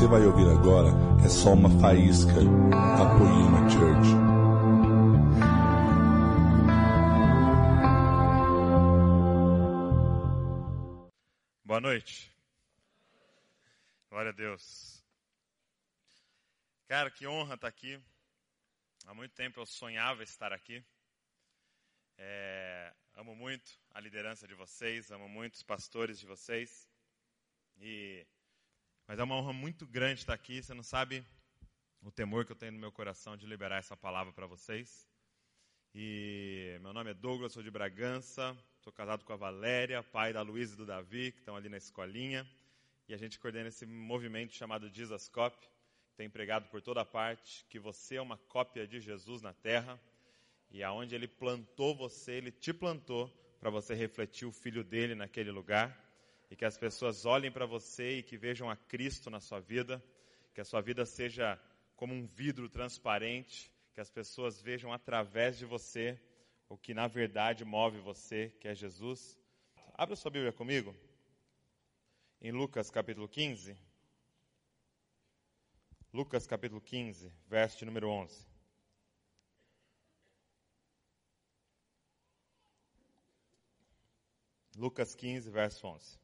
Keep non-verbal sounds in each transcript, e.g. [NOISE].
você vai ouvir agora é só uma faísca da Poema Church. Boa noite. Glória a Deus. Cara, que honra estar aqui. Há muito tempo eu sonhava estar aqui. É, amo muito a liderança de vocês, amo muito os pastores de vocês. E mas é uma honra muito grande estar aqui. Você não sabe o temor que eu tenho no meu coração de liberar essa palavra para vocês. E meu nome é Douglas, sou de Bragança, sou casado com a Valéria, pai da Luísa e do Davi, que estão ali na escolinha. E a gente coordena esse movimento chamado Jesus Cop, que tem empregado por toda parte, que você é uma cópia de Jesus na terra. E aonde ele plantou você, ele te plantou para você refletir o filho dele naquele lugar e que as pessoas olhem para você e que vejam a Cristo na sua vida, que a sua vida seja como um vidro transparente, que as pessoas vejam através de você o que na verdade move você, que é Jesus. Abra sua Bíblia comigo, em Lucas capítulo 15. Lucas capítulo 15, verso número 11. Lucas 15, verso 11.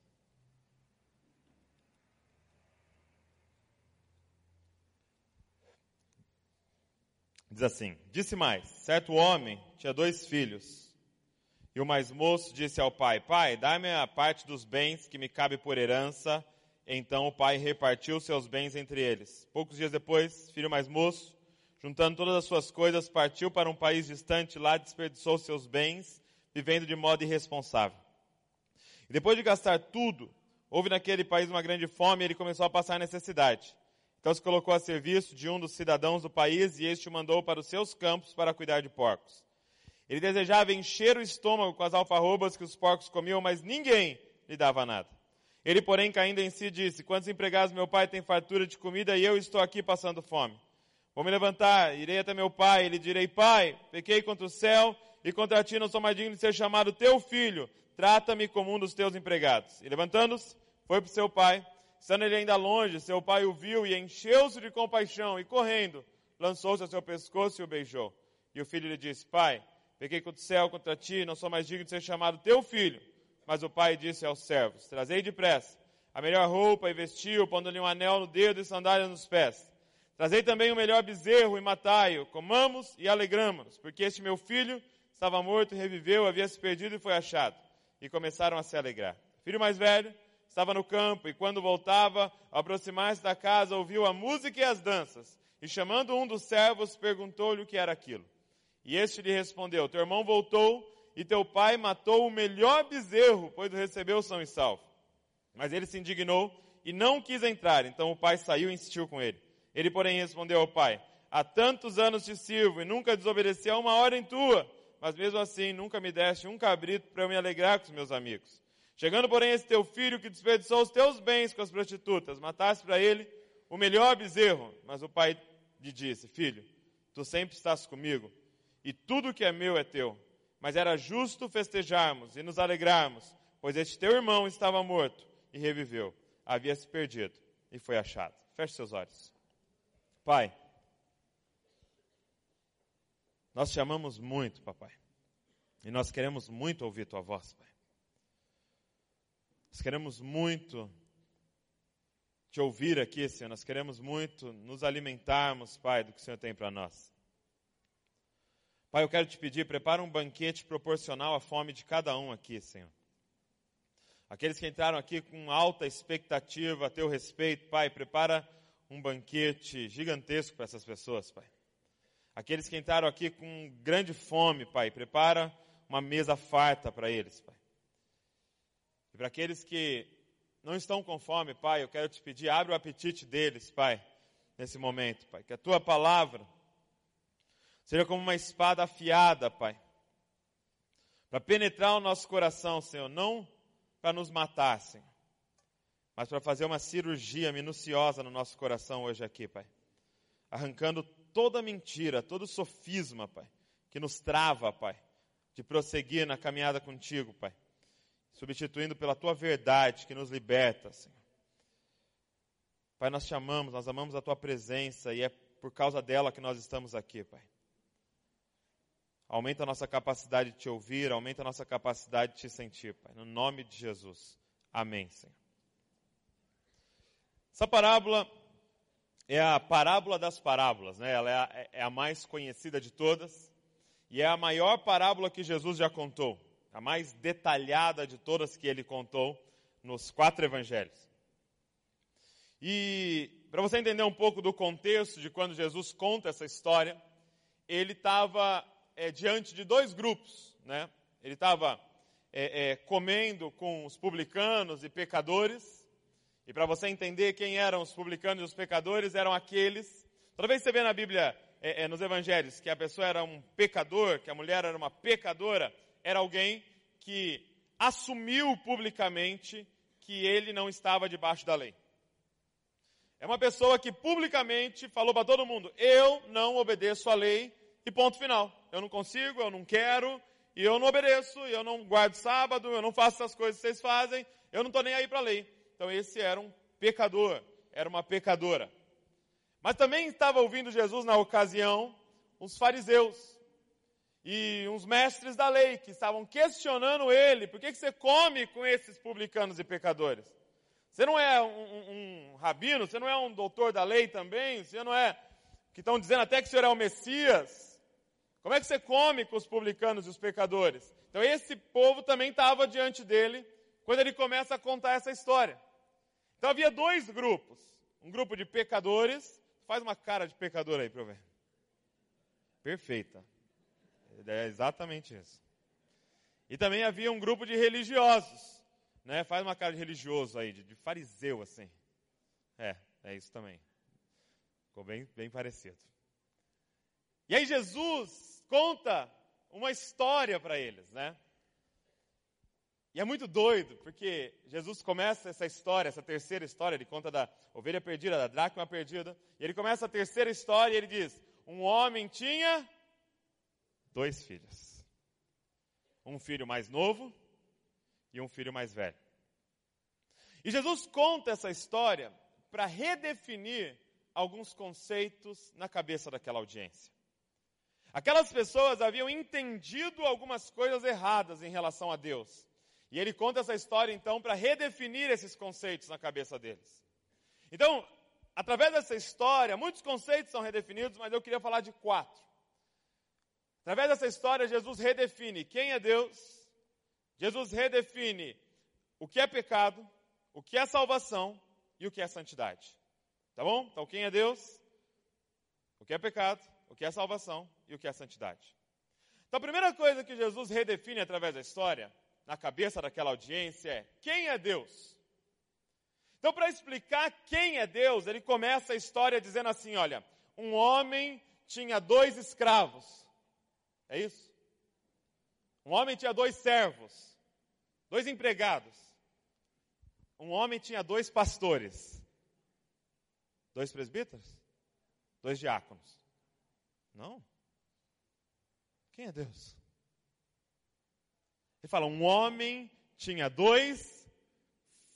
Diz assim: Disse mais: certo homem tinha dois filhos. E o mais moço disse ao pai: Pai, dá-me a parte dos bens que me cabe por herança. Então o pai repartiu seus bens entre eles. Poucos dias depois, filho mais moço, juntando todas as suas coisas, partiu para um país distante, lá desperdiçou seus bens, vivendo de modo irresponsável. E depois de gastar tudo, houve naquele país uma grande fome e ele começou a passar necessidade. Então se colocou a serviço de um dos cidadãos do país e este o mandou para os seus campos para cuidar de porcos. Ele desejava encher o estômago com as alfarrobas que os porcos comiam, mas ninguém lhe dava nada. Ele, porém, caindo em si, disse: Quantos empregados meu pai tem fartura de comida e eu estou aqui passando fome? Vou me levantar, irei até meu pai e lhe direi: Pai, pequei contra o céu e contra ti não sou mais digno de ser chamado teu filho. Trata-me como um dos teus empregados. E levantando-se, foi para o seu pai Estando ele ainda longe, seu pai o viu e encheu-se de compaixão e, correndo, lançou-se a seu pescoço e o beijou. E o filho lhe disse: Pai, peguei contra o céu contra ti, não sou mais digno de ser chamado teu filho. Mas o pai disse aos servos: Trazei depressa a melhor roupa e vestiu, pondo-lhe um anel no dedo e sandália nos pés. Trazei também o melhor bezerro e matai-o, comamos e alegramos-nos, porque este meu filho estava morto e reviveu, havia se perdido e foi achado. E começaram a se alegrar. Filho mais velho estava no campo e quando voltava, ao aproximar-se da casa, ouviu a música e as danças. E chamando um dos servos, perguntou-lhe o que era aquilo. E este lhe respondeu: Teu irmão voltou e teu pai matou o melhor bezerro, pois o recebeu são e salvo. Mas ele se indignou e não quis entrar. Então o pai saiu e insistiu com ele. Ele, porém, respondeu ao pai: Há tantos anos te sirvo e nunca desobedeci a uma ordem tua, mas mesmo assim nunca me deste um cabrito para eu me alegrar com os meus amigos. Chegando, porém, esse teu filho que desperdiçou os teus bens com as prostitutas, mataste para ele o melhor bezerro. Mas o pai lhe disse: Filho, tu sempre estás comigo, e tudo que é meu é teu. Mas era justo festejarmos e nos alegrarmos, pois este teu irmão estava morto e reviveu, havia se perdido e foi achado. Feche seus olhos. Pai, nós te amamos muito, papai, e nós queremos muito ouvir tua voz, pai. Nós queremos muito te ouvir aqui, Senhor. Nós queremos muito nos alimentarmos, Pai, do que o Senhor tem para nós. Pai, eu quero te pedir, prepara um banquete proporcional à fome de cada um aqui, Senhor. Aqueles que entraram aqui com alta expectativa a teu respeito, Pai, prepara um banquete gigantesco para essas pessoas, Pai. Aqueles que entraram aqui com grande fome, Pai, prepara uma mesa farta para eles, Pai. E para aqueles que não estão com fome, Pai, eu quero te pedir, abre o apetite deles, Pai, nesse momento, Pai. Que a tua palavra seja como uma espada afiada, Pai, para penetrar o nosso coração, Senhor, não para nos matar, Senhor, mas para fazer uma cirurgia minuciosa no nosso coração hoje aqui, Pai. Arrancando toda mentira, todo sofisma, Pai, que nos trava, Pai, de prosseguir na caminhada contigo, Pai substituindo pela tua verdade que nos liberta, Senhor. Pai, nós te amamos, nós amamos a tua presença e é por causa dela que nós estamos aqui, Pai. Aumenta a nossa capacidade de te ouvir, aumenta a nossa capacidade de te sentir, Pai. No nome de Jesus. Amém, Senhor. Essa parábola é a parábola das parábolas, né? Ela é a, é a mais conhecida de todas e é a maior parábola que Jesus já contou, a mais detalhada de todas que ele contou nos quatro evangelhos. E para você entender um pouco do contexto de quando Jesus conta essa história, ele estava é, diante de dois grupos, né? Ele estava é, é, comendo com os publicanos e pecadores. E para você entender quem eram os publicanos e os pecadores, eram aqueles. Toda vez que você vê na Bíblia, é, é, nos Evangelhos, que a pessoa era um pecador, que a mulher era uma pecadora, era alguém que assumiu publicamente que ele não estava debaixo da lei. É uma pessoa que publicamente falou para todo mundo: eu não obedeço a lei e ponto final. Eu não consigo, eu não quero, e eu não obedeço, eu não guardo sábado, eu não faço essas coisas que vocês fazem, eu não estou nem aí para a lei. Então esse era um pecador, era uma pecadora. Mas também estava ouvindo Jesus na ocasião os fariseus e uns mestres da lei que estavam questionando ele: por que, que você come com esses publicanos e pecadores? Você não é um, um, um rabino, você não é um doutor da lei também, você não é. que estão dizendo até que o senhor é o Messias. Como é que você come com os publicanos e os pecadores? Então esse povo também estava diante dele quando ele começa a contar essa história. Então havia dois grupos. Um grupo de pecadores. Faz uma cara de pecador aí para eu ver. Perfeita. É exatamente isso. E também havia um grupo de religiosos. Né? Faz uma cara de religioso aí, de, de fariseu assim. É, é isso também. Ficou bem, bem parecido. E aí Jesus conta uma história para eles, né? E é muito doido, porque Jesus começa essa história, essa terceira história, ele conta da ovelha perdida, da dracma perdida, e ele começa a terceira história e ele diz: Um homem tinha dois filhos. Um filho mais novo e um filho mais velho. E Jesus conta essa história para redefinir alguns conceitos na cabeça daquela audiência. Aquelas pessoas haviam entendido algumas coisas erradas em relação a Deus. E ele conta essa história então para redefinir esses conceitos na cabeça deles. Então, através dessa história, muitos conceitos são redefinidos, mas eu queria falar de quatro. Através dessa história, Jesus redefine quem é Deus, Jesus redefine o que é pecado, o que é salvação e o que é santidade. Tá bom? Então, quem é Deus? O que é pecado, o que é salvação e o que é santidade. Então, a primeira coisa que Jesus redefine através da história, na cabeça daquela audiência, é quem é Deus? Então, para explicar quem é Deus, ele começa a história dizendo assim: olha, um homem tinha dois escravos. É isso? Um homem tinha dois servos, dois empregados. Um homem tinha dois pastores. Dois presbíteros? Dois diáconos. Não. Quem é Deus? Ele fala: um homem tinha dois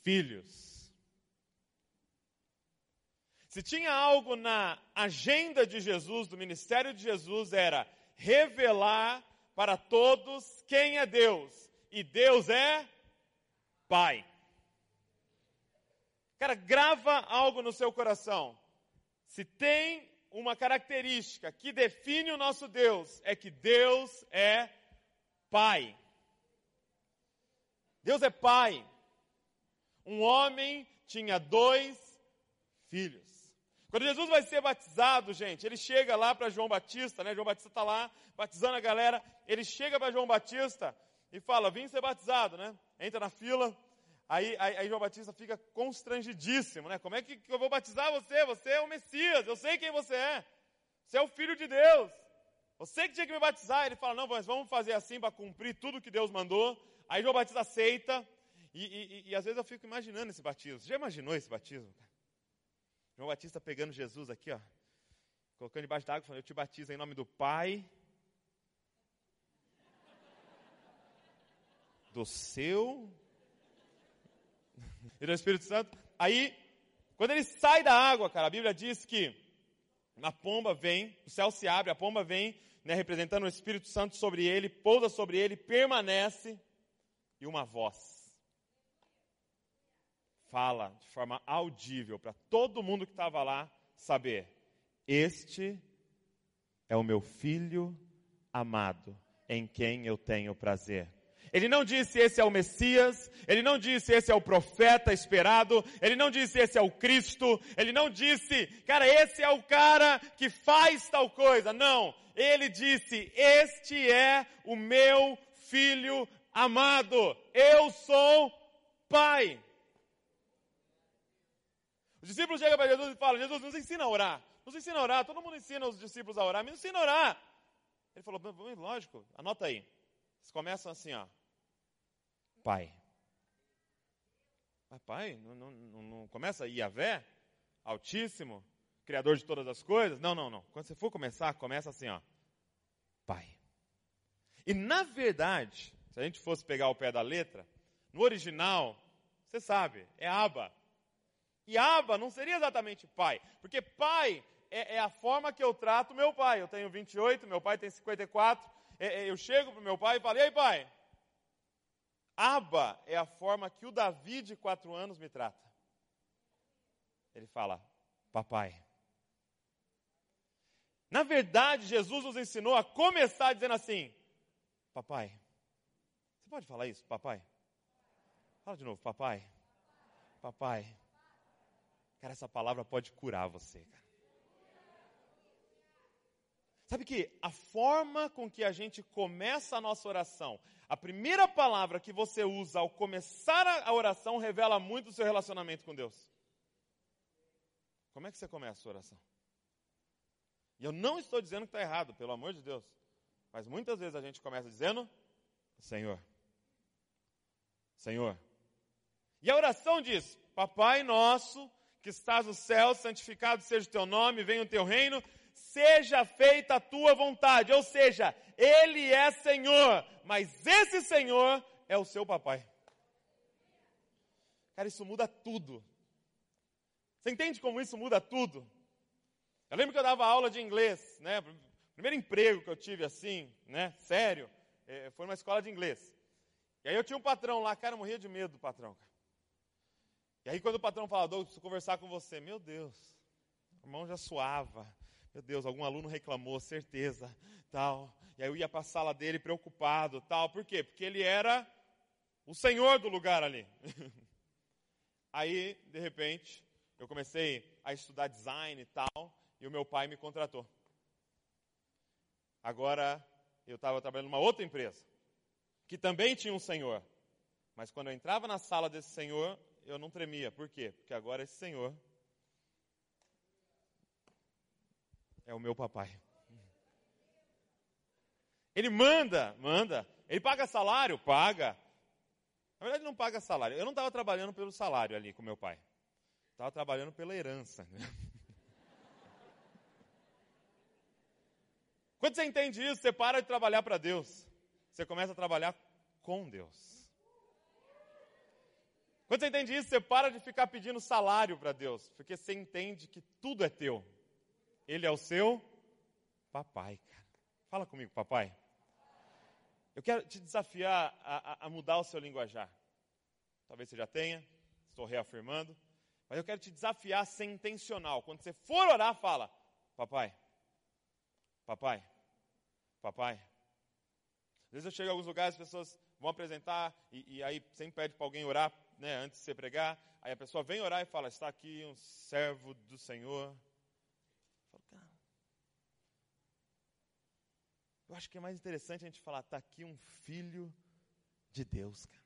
filhos. Se tinha algo na agenda de Jesus, do ministério de Jesus, era revelar para todos quem é Deus. E Deus é Pai. Cara, grava algo no seu coração. Se tem uma característica que define o nosso Deus, é que Deus é Pai. Deus é Pai. Um homem tinha dois filhos. Quando Jesus vai ser batizado, gente, ele chega lá para João Batista, né? João Batista está lá batizando a galera. Ele chega para João Batista e fala: Vim ser batizado, né? Entra na fila. Aí, aí, aí, João Batista fica constrangidíssimo, né? Como é que, eu vou batizar você? Você é o Messias, eu sei quem você é. Você é o Filho de Deus. Você que tinha que me batizar. Ele fala: Não, mas vamos fazer assim para cumprir tudo que Deus mandou. Aí João Batista aceita. E, e, e, e às vezes eu fico imaginando esse batismo. Você já imaginou esse batismo? João Batista pegando Jesus aqui, ó, colocando debaixo d'água, falando: Eu te batizo em nome do Pai, do seu [LAUGHS] e do Espírito Santo. Aí, Quando ele sai da água, cara, a Bíblia diz que a pomba vem, o céu se abre, a pomba vem, né, representando o Espírito Santo sobre ele, pousa sobre ele, permanece, e uma voz fala de forma audível para todo mundo que estava lá saber: Este é o meu filho amado, em quem eu tenho prazer. Ele não disse esse é o Messias, ele não disse esse é o profeta esperado, ele não disse esse é o Cristo, ele não disse, cara, esse é o cara que faz tal coisa. Não, ele disse: Este é o meu filho amado, eu sou pai. Os discípulos chegam para Jesus e falam: Jesus, nos ensina a orar. Nos ensina a orar. Todo mundo ensina os discípulos a orar. Me ensina a orar. Ele falou: lógico, anota aí. Eles começam assim, ó. Pai. Mas pai, não, não, não, começa Iavé, Altíssimo, Criador de todas as coisas? Não, não, não. Quando você for começar, começa assim, ó. Pai. E na verdade, se a gente fosse pegar o pé da letra, no original, você sabe, é Aba. E Aba não seria exatamente pai, porque pai é, é, a forma que eu trato meu pai. Eu tenho 28, meu pai tem 54. É, é, eu chego para meu pai e falo: E aí, pai? Aba é a forma que o Davi de 4 anos me trata. Ele fala: Papai. Na verdade, Jesus nos ensinou a começar dizendo assim: Papai. Você pode falar isso, papai? Fala de novo, papai. Papai. Cara, essa palavra pode curar você, cara. Sabe que a forma com que a gente começa a nossa oração, a primeira palavra que você usa ao começar a oração revela muito o seu relacionamento com Deus. Como é que você começa a sua oração? E eu não estou dizendo que está errado, pelo amor de Deus. Mas muitas vezes a gente começa dizendo: Senhor. Senhor. E a oração diz: Papai nosso que estás no céu, santificado seja o teu nome, venha o teu reino, seja feita a tua vontade. Ou seja, Ele é Senhor, mas esse Senhor é o seu papai. Cara, isso muda tudo. Você entende como isso muda tudo? Eu lembro que eu dava aula de inglês, né? Primeiro emprego que eu tive assim, né? Sério, é, foi numa escola de inglês. E aí eu tinha um patrão lá, cara, eu morria de medo do patrão. Cara. E aí quando o patrão fala, Douglas, preciso conversar com você, meu Deus, o irmão já suava, meu Deus, algum aluno reclamou, certeza, tal. E aí eu ia para a sala dele preocupado, tal. Por quê? Porque ele era o senhor do lugar ali. [LAUGHS] aí, de repente, eu comecei a estudar design e tal, e o meu pai me contratou. Agora, eu estava trabalhando numa outra empresa, que também tinha um senhor. Mas quando eu entrava na sala desse senhor, eu não tremia. Por quê? Porque agora esse Senhor é o meu papai. Ele manda, manda. Ele paga salário? Paga. Na verdade, não paga salário. Eu não estava trabalhando pelo salário ali com meu pai. Estava trabalhando pela herança. Né? Quando você entende isso, você para de trabalhar para Deus. Você começa a trabalhar com Deus. Quando você entende isso, você para de ficar pedindo salário para Deus, porque você entende que tudo é teu. Ele é o seu papai, cara. Fala comigo, papai. Eu quero te desafiar a, a, a mudar o seu linguajar. Talvez você já tenha, estou reafirmando. Mas eu quero te desafiar a ser intencional. Quando você for orar, fala: Papai, papai, papai. Às vezes eu chego em alguns lugares, as pessoas vão apresentar e, e aí sempre pede para alguém orar né, antes de você pregar, aí a pessoa vem orar e fala: Está aqui um servo do Senhor. Eu falo, eu acho que é mais interessante a gente falar: Está aqui um filho de Deus, cara.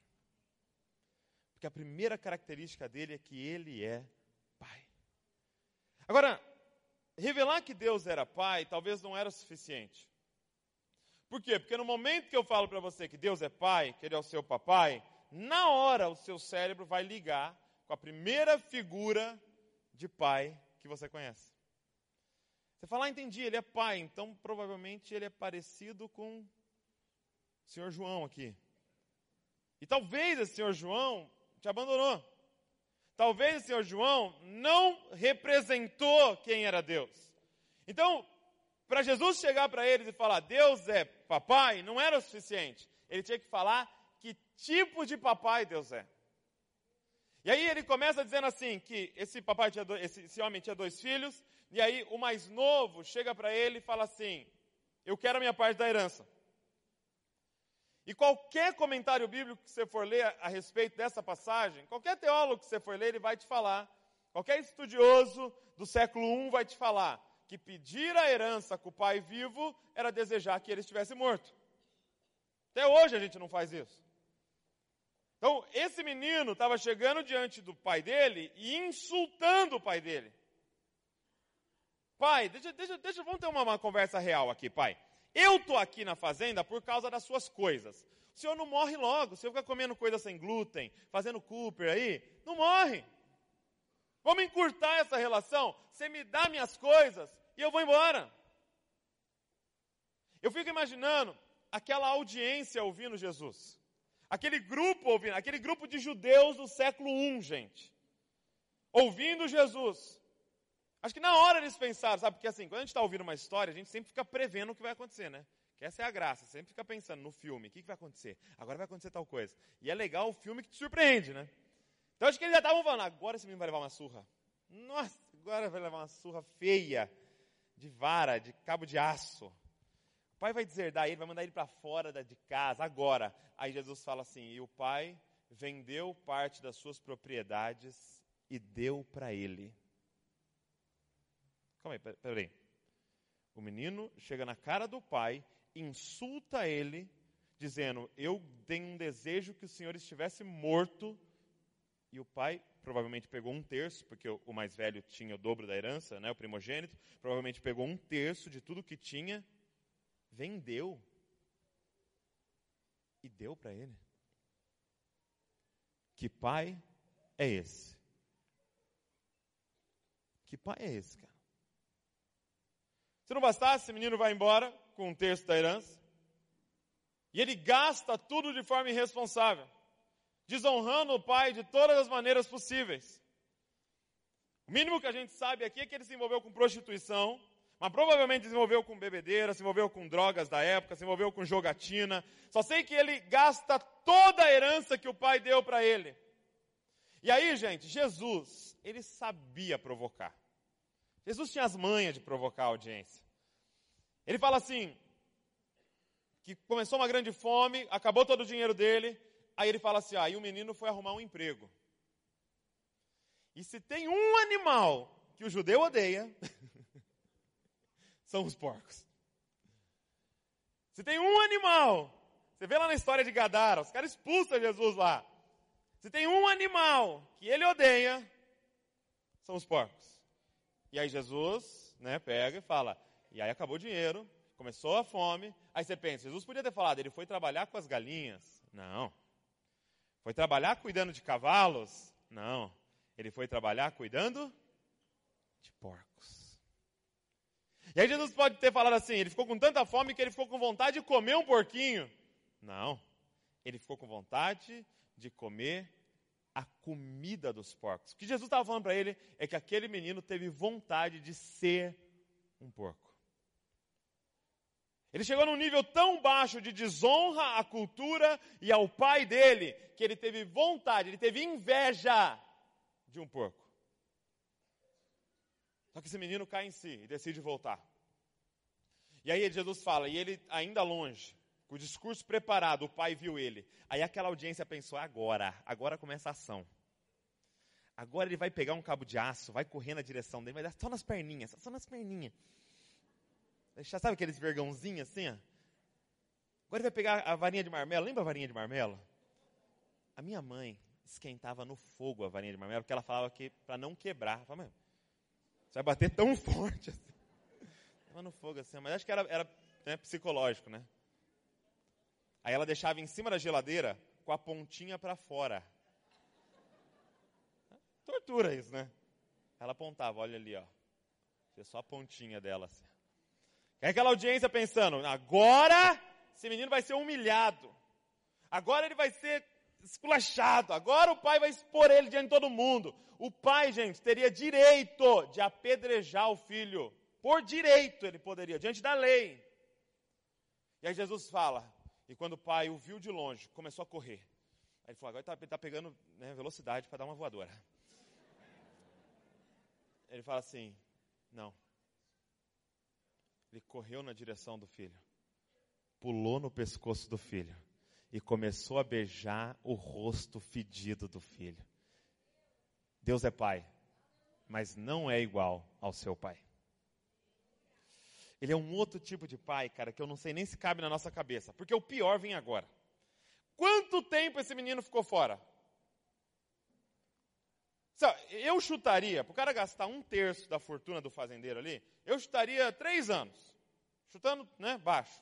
Porque a primeira característica dele é que ele é pai. Agora, revelar que Deus era pai talvez não era suficiente. Por quê? Porque no momento que eu falo para você que Deus é pai, que ele é o seu papai, na hora o seu cérebro vai ligar com a primeira figura de pai que você conhece. Você fala, ah, entendi, ele é pai, então provavelmente ele é parecido com o senhor João aqui. E talvez esse senhor João te abandonou. talvez o senhor João não representou quem era Deus. Então, para Jesus chegar para eles e falar Deus é papai, não era o suficiente. Ele tinha que falar tipo de papai Deus é. E aí ele começa dizendo assim, que esse papai tinha dois, esse, esse homem tinha dois filhos, e aí o mais novo chega para ele e fala assim, eu quero a minha parte da herança. E qualquer comentário bíblico que você for ler a, a respeito dessa passagem, qualquer teólogo que você for ler, ele vai te falar, qualquer estudioso do século I vai te falar, que pedir a herança com o pai vivo era desejar que ele estivesse morto. Até hoje a gente não faz isso. Então, esse menino estava chegando diante do pai dele e insultando o pai dele. Pai, deixa, deixa, deixa vamos ter uma, uma conversa real aqui, pai. Eu estou aqui na fazenda por causa das suas coisas. O senhor não morre logo. O senhor fica comendo coisa sem glúten, fazendo Cooper aí, não morre. Vamos encurtar essa relação. Você me dá minhas coisas e eu vou embora. Eu fico imaginando aquela audiência ouvindo Jesus. Aquele grupo ouvindo, aquele grupo de judeus do século I, gente. Ouvindo Jesus. Acho que na hora eles pensaram, sabe? Porque assim, quando a gente está ouvindo uma história, a gente sempre fica prevendo o que vai acontecer, né? Que essa é a graça, sempre fica pensando no filme, o que, que vai acontecer? Agora vai acontecer tal coisa. E é legal o filme que te surpreende, né? Então acho que eles já estavam falando, agora esse menino vai levar uma surra. Nossa, agora vai levar uma surra feia, de vara, de cabo de aço pai vai deserdar ele, vai mandar ele para fora de casa, agora. Aí Jesus fala assim: e o pai vendeu parte das suas propriedades e deu para ele. Calma aí, peraí. O menino chega na cara do pai, insulta ele, dizendo: Eu tenho um desejo que o senhor estivesse morto. E o pai provavelmente pegou um terço, porque o mais velho tinha o dobro da herança, né, o primogênito, provavelmente pegou um terço de tudo que tinha vendeu e deu para ele. Que pai é esse? Que pai é esse, cara? Se não bastasse, esse menino vai embora com um terço da herança. E ele gasta tudo de forma irresponsável, desonrando o pai de todas as maneiras possíveis. O mínimo que a gente sabe aqui é que ele se envolveu com prostituição, mas provavelmente se envolveu com bebedeira, se envolveu com drogas da época, se envolveu com jogatina. Só sei que ele gasta toda a herança que o pai deu para ele. E aí, gente, Jesus, ele sabia provocar. Jesus tinha as manhas de provocar a audiência. Ele fala assim, que começou uma grande fome, acabou todo o dinheiro dele, aí ele fala assim, ah, e o menino foi arrumar um emprego. E se tem um animal que o judeu odeia, [LAUGHS] são os porcos. Se tem um animal, você vê lá na história de Gadara, os caras expulsam Jesus lá. Se tem um animal que ele odeia, são os porcos. E aí Jesus, né, pega e fala, e aí acabou o dinheiro, começou a fome, aí você pensa, Jesus podia ter falado, ele foi trabalhar com as galinhas. Não. Foi trabalhar cuidando de cavalos? Não. Ele foi trabalhar cuidando de porcos. E aí Jesus pode ter falado assim, ele ficou com tanta fome que ele ficou com vontade de comer um porquinho. Não. Ele ficou com vontade de comer a comida dos porcos. O que Jesus estava falando para ele é que aquele menino teve vontade de ser um porco. Ele chegou num nível tão baixo de desonra à cultura e ao pai dele, que ele teve vontade, ele teve inveja de um porco. Só que esse menino cai em si e decide voltar. E aí Jesus fala, e ele ainda longe, com o discurso preparado, o pai viu ele. Aí aquela audiência pensou, agora, agora começa a ação. Agora ele vai pegar um cabo de aço, vai correr na direção dele, vai dar só nas perninhas, só nas perninhas. Deixar, sabe aqueles vergãozinhos assim? Ó? Agora ele vai pegar a varinha de marmelo. Lembra a varinha de marmelo? A minha mãe esquentava no fogo a varinha de marmelo, porque ela falava que para não quebrar. Ela falava, você vai bater tão [LAUGHS] forte assim. Tava no fogo assim, mas acho que era, era né, psicológico, né? Aí ela deixava em cima da geladeira com a pontinha para fora. Tortura isso, né? Ela apontava, olha ali, ó. Tinha só a pontinha dela assim. É aquela audiência pensando, agora esse menino vai ser humilhado. Agora ele vai ser esculachado. Agora o pai vai expor ele diante de todo mundo. O pai, gente, teria direito de apedrejar o filho. Por direito ele poderia, diante da lei. E aí Jesus fala, e quando o pai o viu de longe, começou a correr. Aí ele falou, agora ele está tá pegando né, velocidade para dar uma voadora. Ele fala assim, não. Ele correu na direção do filho, pulou no pescoço do filho e começou a beijar o rosto fedido do filho. Deus é pai, mas não é igual ao seu pai. Ele é um outro tipo de pai, cara, que eu não sei nem se cabe na nossa cabeça, porque o pior vem agora. Quanto tempo esse menino ficou fora? Eu chutaria, para o cara gastar um terço da fortuna do fazendeiro ali, eu chutaria três anos. Chutando, né, baixo.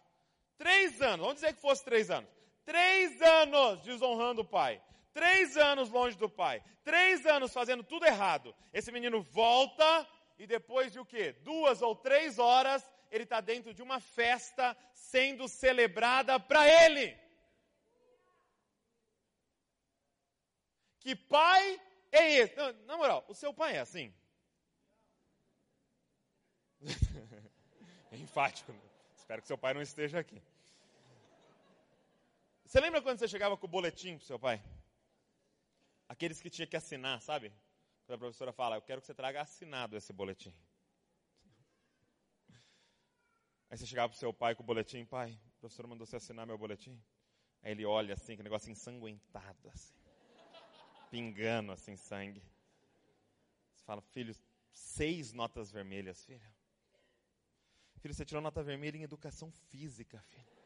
Três anos, vamos dizer que fosse três anos. Três anos desonrando o pai. Três anos longe do pai. Três anos fazendo tudo errado. Esse menino volta e depois de o quê? Duas ou três horas, ele está dentro de uma festa sendo celebrada para ele. Que pai é esse? Não, na moral, o seu pai é assim? [LAUGHS] é enfático. Né? Espero que seu pai não esteja aqui. Você lembra quando você chegava com o boletim pro seu pai? Aqueles que tinha que assinar, sabe? Quando a professora fala, eu quero que você traga assinado esse boletim. Aí você chegava pro seu pai com o boletim, pai, a professora mandou você assinar meu boletim. Aí ele olha assim, que negócio ensanguentado, assim. Pingando assim sangue. Você fala, filho, seis notas vermelhas, filho. Filho, você tirou nota vermelha em educação física, filho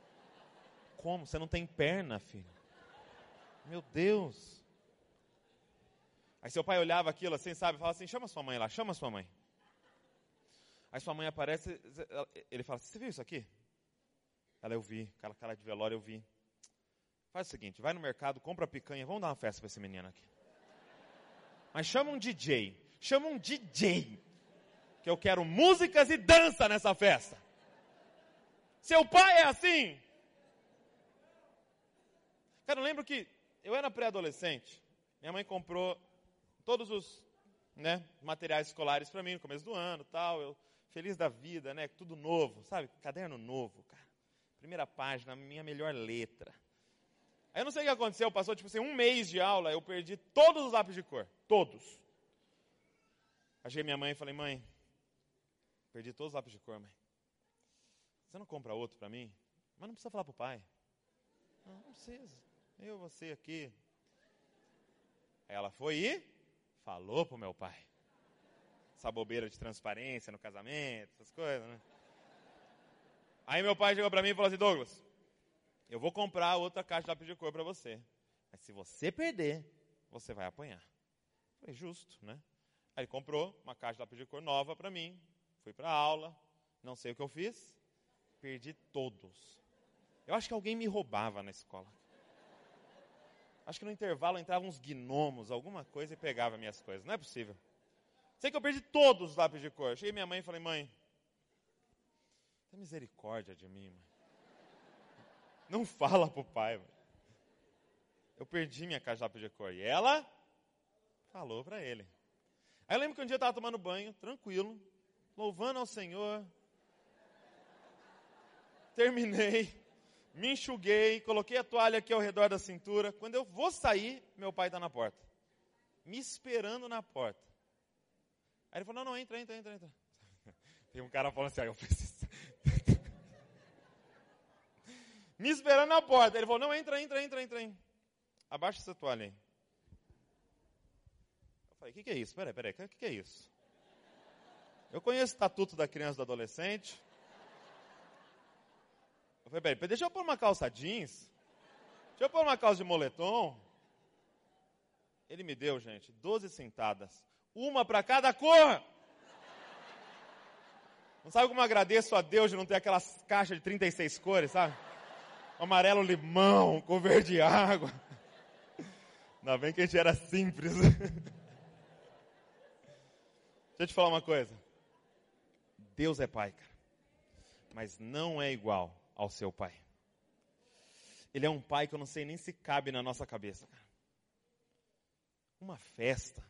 como? Você não tem perna, filho. Meu Deus. Aí seu pai olhava aquilo assim, sabe? Fala assim: chama sua mãe lá, chama sua mãe. Aí sua mãe aparece, ele fala: Você viu isso aqui? Ela, eu vi, aquela cara de velório, eu vi. Faz o seguinte: vai no mercado, compra picanha, vamos dar uma festa para esse menino aqui. Mas chama um DJ, chama um DJ, que eu quero músicas e dança nessa festa. Seu pai é assim? Cara, eu lembro que eu era pré-adolescente, minha mãe comprou todos os né, materiais escolares para mim no começo do ano, tal, eu feliz da vida, né, tudo novo, sabe? Caderno novo, cara. Primeira página, minha melhor letra. Aí eu não sei o que aconteceu, passou tipo assim, um mês de aula, eu perdi todos os lápis de cor, todos. Achei minha mãe e falei, mãe, perdi todos os lápis de cor, mãe. Você não compra outro para mim? Mas não precisa falar pro pai. Não, não precisa. Eu, você aqui. Ela foi e falou pro meu pai. Essa bobeira de transparência no casamento, essas coisas, né? Aí meu pai chegou para mim e falou assim, Douglas, eu vou comprar outra caixa de lápis de cor para você. Mas se você perder, você vai apanhar. Foi justo, né? Aí ele comprou uma caixa de lápis de cor nova para mim. Fui para aula. Não sei o que eu fiz. Perdi todos. Eu acho que alguém me roubava na escola. Acho que no intervalo entravam uns gnomos, alguma coisa, e pegava minhas coisas. Não é possível. Sei que eu perdi todos os lápis de cor. Cheguei minha mãe e falei, mãe, tem misericórdia de mim, mãe. Não fala pro pai, mãe. Eu perdi minha caixa de lápis de cor. E ela falou para ele. Aí eu lembro que um dia eu estava tomando banho, tranquilo, louvando ao Senhor. Terminei me enxuguei, coloquei a toalha aqui ao redor da cintura. Quando eu vou sair, meu pai está na porta. Me esperando na porta. Aí ele falou, não, não, entra, entra, entra, entra. [LAUGHS] Tem um cara falando assim, ah, eu preciso. [LAUGHS] Me esperando na porta. Ele falou, não, entra, entra, entra, entra. entra. Abaixa essa toalha aí. Eu falei, o que, que é isso? Peraí, peraí, o que, que é isso? Eu conheço o estatuto da criança e do adolescente. Eu falei, peraí, deixa eu pôr uma calça jeans. Deixa eu pôr uma calça de moletom. Ele me deu, gente, 12 sentadas. Uma para cada cor. Não sabe como eu agradeço a Deus de não ter aquelas caixas de 36 cores, sabe? Amarelo limão, com verde água. Ainda bem que a gente era simples. Deixa eu te falar uma coisa. Deus é pai, cara. Mas não é igual ao seu pai. Ele é um pai que eu não sei nem se cabe na nossa cabeça. Uma festa.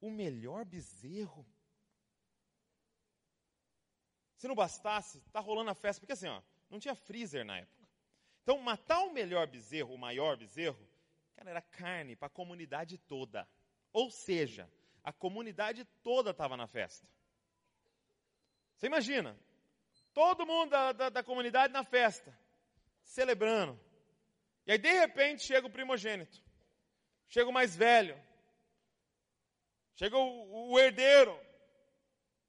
O melhor bezerro. Se não bastasse, tá rolando a festa, porque assim, ó, não tinha freezer na época. Então, matar o melhor bezerro, o maior bezerro, cara, era carne para a comunidade toda. Ou seja, a comunidade toda estava na festa. Você imagina, todo mundo da, da, da, comunidade na festa, celebrando. E aí, de repente, chega o primogênito, chega o mais velho, chega o, o herdeiro.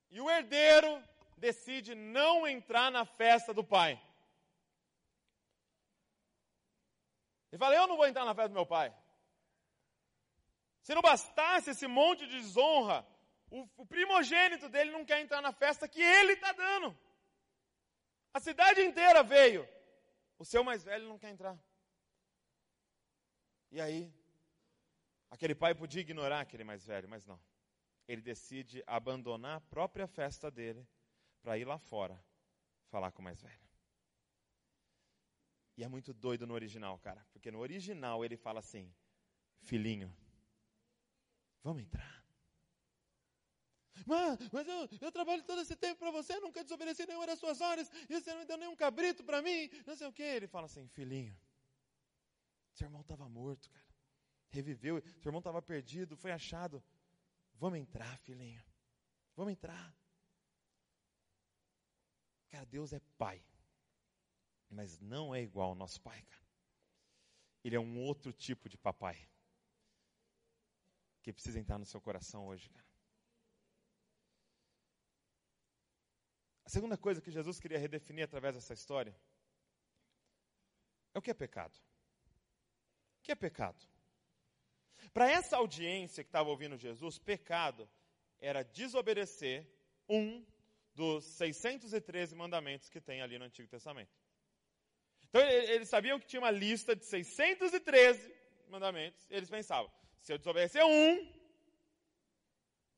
E o herdeiro decide não entrar na festa do pai. Ele fala: Eu não vou entrar na festa do meu pai. Se não bastasse esse monte de desonra, o, o primogênito dele não quer entrar na festa que ele está dando. A cidade inteira veio. O seu mais velho não quer entrar. E aí, aquele pai podia ignorar aquele mais velho, mas não. Ele decide abandonar a própria festa dele para ir lá fora falar com o mais velho. E é muito doido no original, cara. Porque no original ele fala assim: Filhinho, vamos entrar. Mas, eu, eu trabalho todo esse tempo para você, nunca desobedeci nenhuma das suas ordens, e você não me deu nenhum cabrito para mim, não sei o que. Ele fala assim: Filhinho, seu irmão estava morto, cara. Reviveu, seu irmão estava perdido, foi achado. Vamos entrar, filhinho. Vamos entrar. Cara, Deus é pai mas não é igual ao nosso pai, cara. Ele é um outro tipo de papai que precisa entrar no seu coração hoje, cara. A segunda coisa que Jesus queria redefinir através dessa história é o que é pecado. O que é pecado? Para essa audiência que estava ouvindo Jesus, pecado era desobedecer um dos 613 mandamentos que tem ali no Antigo Testamento. Então eles sabiam que tinha uma lista de 613 mandamentos. E eles pensavam: se eu desobedecer um,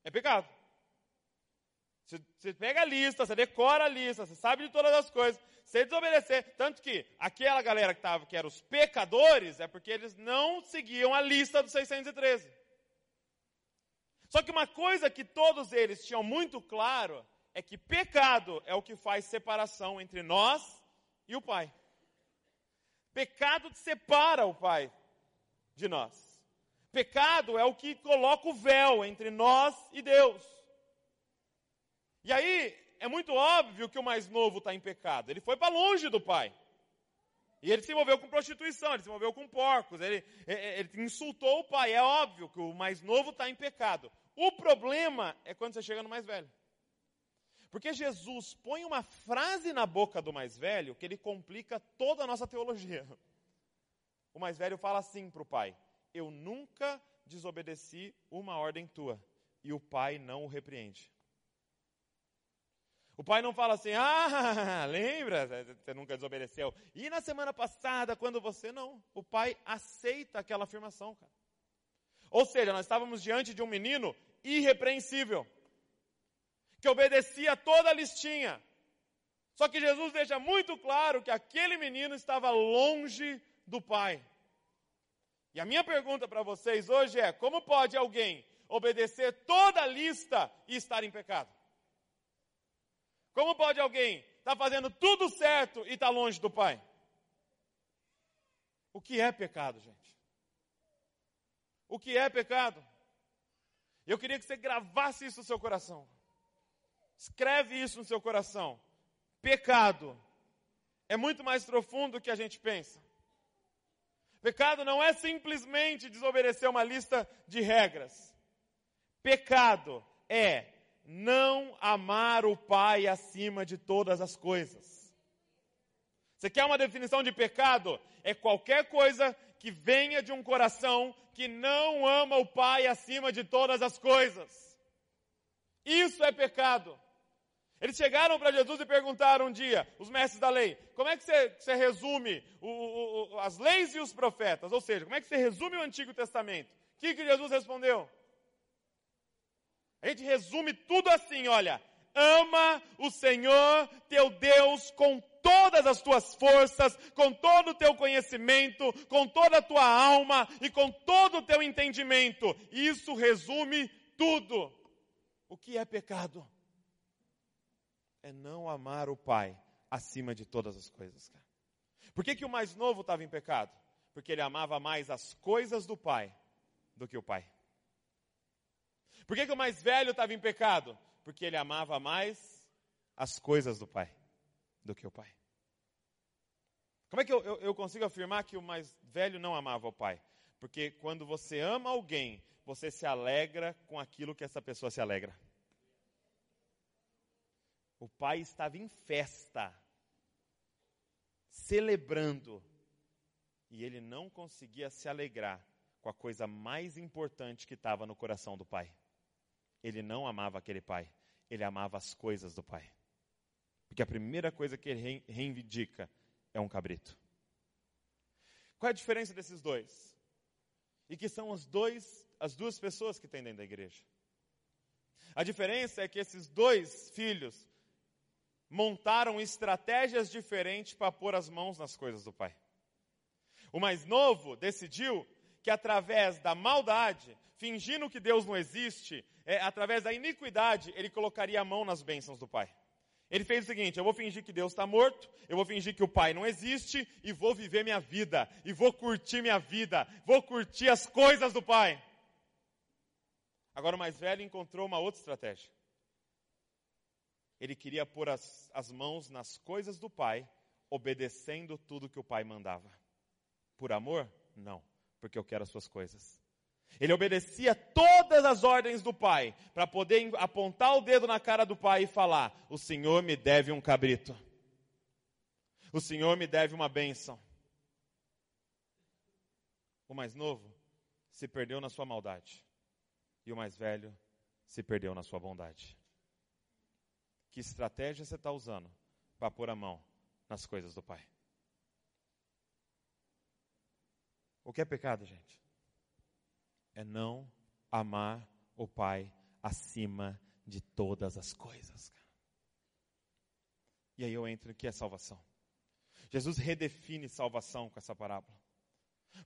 é pecado. Você pega a lista, você decora a lista, você sabe de todas as coisas. Se desobedecer, tanto que aquela galera que estava, que eram os pecadores, é porque eles não seguiam a lista dos 613. Só que uma coisa que todos eles tinham muito claro é que pecado é o que faz separação entre nós e o Pai. Pecado separa o Pai de nós. Pecado é o que coloca o véu entre nós e Deus. E aí, é muito óbvio que o mais novo está em pecado. Ele foi para longe do Pai. E ele se envolveu com prostituição, ele se envolveu com porcos, ele, ele insultou o pai. É óbvio que o mais novo está em pecado. O problema é quando você chega no mais velho. Porque Jesus põe uma frase na boca do mais velho que ele complica toda a nossa teologia. O mais velho fala assim para o pai: Eu nunca desobedeci uma ordem tua. E o pai não o repreende. O pai não fala assim, ah, [LAUGHS] lembra, você nunca desobedeceu. E na semana passada, quando você não? O pai aceita aquela afirmação, cara. Ou seja, nós estávamos diante de um menino irrepreensível que obedecia toda a listinha. Só que Jesus deixa muito claro que aquele menino estava longe do Pai. E a minha pergunta para vocês hoje é: como pode alguém obedecer toda a lista e estar em pecado? Como pode alguém estar tá fazendo tudo certo e estar tá longe do Pai? O que é pecado, gente? O que é pecado? Eu queria que você gravasse isso no seu coração. Escreve isso no seu coração. Pecado é muito mais profundo do que a gente pensa. Pecado não é simplesmente desobedecer uma lista de regras. Pecado é não amar o Pai acima de todas as coisas. Você quer uma definição de pecado? É qualquer coisa que venha de um coração que não ama o Pai acima de todas as coisas. Isso é pecado. Eles chegaram para Jesus e perguntaram um dia, os mestres da lei, como é que você, você resume o, o, as leis e os profetas? Ou seja, como é que você resume o Antigo Testamento? O que, que Jesus respondeu? A gente resume tudo assim, olha, ama o Senhor teu Deus com todas as tuas forças, com todo o teu conhecimento, com toda a tua alma e com todo o teu entendimento. Isso resume tudo. O que é pecado? É não amar o Pai acima de todas as coisas, cara. Por que, que o mais novo estava em pecado? Porque ele amava mais as coisas do Pai do que o Pai. Por que, que o mais velho estava em pecado? Porque ele amava mais as coisas do Pai do que o Pai. Como é que eu, eu, eu consigo afirmar que o mais velho não amava o Pai? Porque quando você ama alguém, você se alegra com aquilo que essa pessoa se alegra. O pai estava em festa, celebrando, e ele não conseguia se alegrar com a coisa mais importante que estava no coração do pai. Ele não amava aquele pai, ele amava as coisas do pai. Porque a primeira coisa que ele reivindica é um cabrito. Qual é a diferença desses dois? E que são os dois, as duas pessoas que tem dentro da igreja. A diferença é que esses dois filhos montaram estratégias diferentes para pôr as mãos nas coisas do pai. O mais novo decidiu que através da maldade, fingindo que Deus não existe, é, através da iniquidade, ele colocaria a mão nas bênçãos do pai. Ele fez o seguinte: eu vou fingir que Deus está morto, eu vou fingir que o Pai não existe e vou viver minha vida, e vou curtir minha vida, vou curtir as coisas do Pai. Agora o mais velho encontrou uma outra estratégia. Ele queria pôr as, as mãos nas coisas do Pai, obedecendo tudo que o Pai mandava. Por amor? Não, porque eu quero as suas coisas. Ele obedecia todas as ordens do pai, para poder apontar o dedo na cara do pai e falar: O Senhor me deve um cabrito. O Senhor me deve uma bênção. O mais novo se perdeu na sua maldade, e o mais velho se perdeu na sua bondade. Que estratégia você está usando para pôr a mão nas coisas do Pai? O que é pecado, gente? é não amar o Pai acima de todas as coisas. E aí eu entro aqui a salvação. Jesus redefine salvação com essa parábola.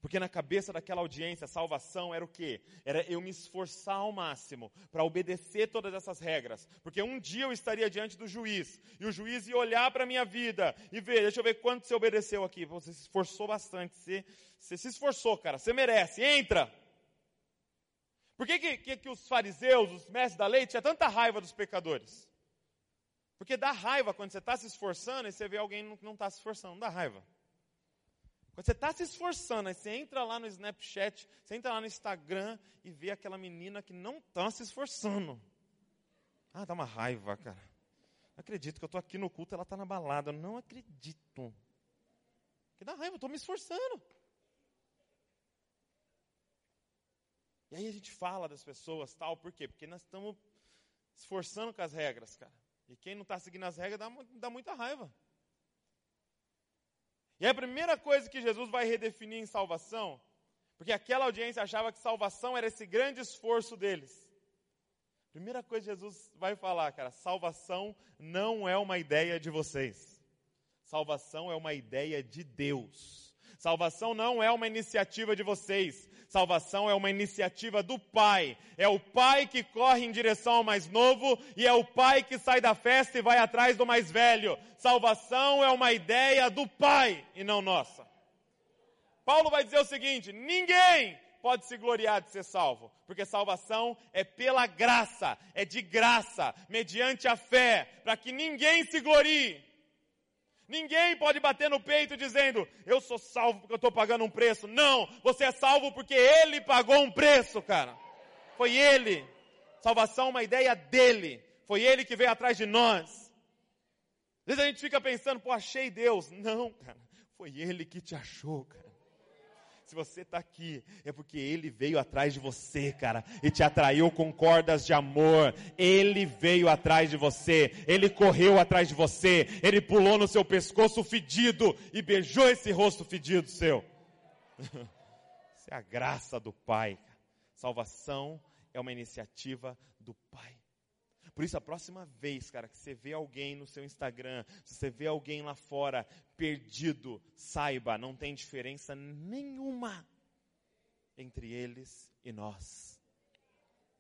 Porque na cabeça daquela audiência, salvação era o quê? Era eu me esforçar ao máximo para obedecer todas essas regras. Porque um dia eu estaria diante do juiz, e o juiz ia olhar para a minha vida e ver, deixa eu ver quanto você obedeceu aqui. Você se esforçou bastante, você, você se esforçou, cara, você merece, entra. Por que, que, que, os fariseus, os mestres da lei, tinham tanta raiva dos pecadores? Porque dá raiva quando você está se esforçando e você vê alguém que não está se esforçando, dá raiva. Quando você está se esforçando, aí você entra lá no Snapchat, você entra lá no Instagram e vê aquela menina que não está se esforçando. Ah, dá uma raiva, cara. Não acredito que eu estou aqui no culto, ela está na balada. Eu não acredito. Que dá raiva, eu estou me esforçando. E aí a gente fala das pessoas, tal, por quê? Porque nós estamos esforçando com as regras, cara. E quem não está seguindo as regras dá, dá muita raiva. E a primeira coisa que Jesus vai redefinir em salvação, porque aquela audiência achava que salvação era esse grande esforço deles. Primeira coisa que Jesus vai falar, cara, salvação não é uma ideia de vocês. Salvação é uma ideia de Deus. Salvação não é uma iniciativa de vocês. Salvação é uma iniciativa do Pai. É o Pai que corre em direção ao mais novo e é o Pai que sai da festa e vai atrás do mais velho. Salvação é uma ideia do Pai e não nossa. Paulo vai dizer o seguinte: ninguém pode se gloriar de ser salvo, porque salvação é pela graça, é de graça, mediante a fé, para que ninguém se glorie. Ninguém pode bater no peito dizendo, eu sou salvo porque eu estou pagando um preço. Não, você é salvo porque Ele pagou um preço, cara. Foi Ele. Salvação é uma ideia dele. Foi Ele que veio atrás de nós. Às vezes a gente fica pensando, pô, achei Deus. Não, cara. Foi Ele que te achou, cara. Se você está aqui, é porque Ele veio atrás de você, cara, e te atraiu com cordas de amor. Ele veio atrás de você, Ele correu atrás de você, Ele pulou no seu pescoço fedido e beijou esse rosto fedido seu. [LAUGHS] É a graça do Pai. Salvação é uma iniciativa do Pai. Por isso, a próxima vez, cara, que você vê alguém no seu Instagram, se você vê alguém lá fora perdido, saiba, não tem diferença nenhuma entre eles e nós.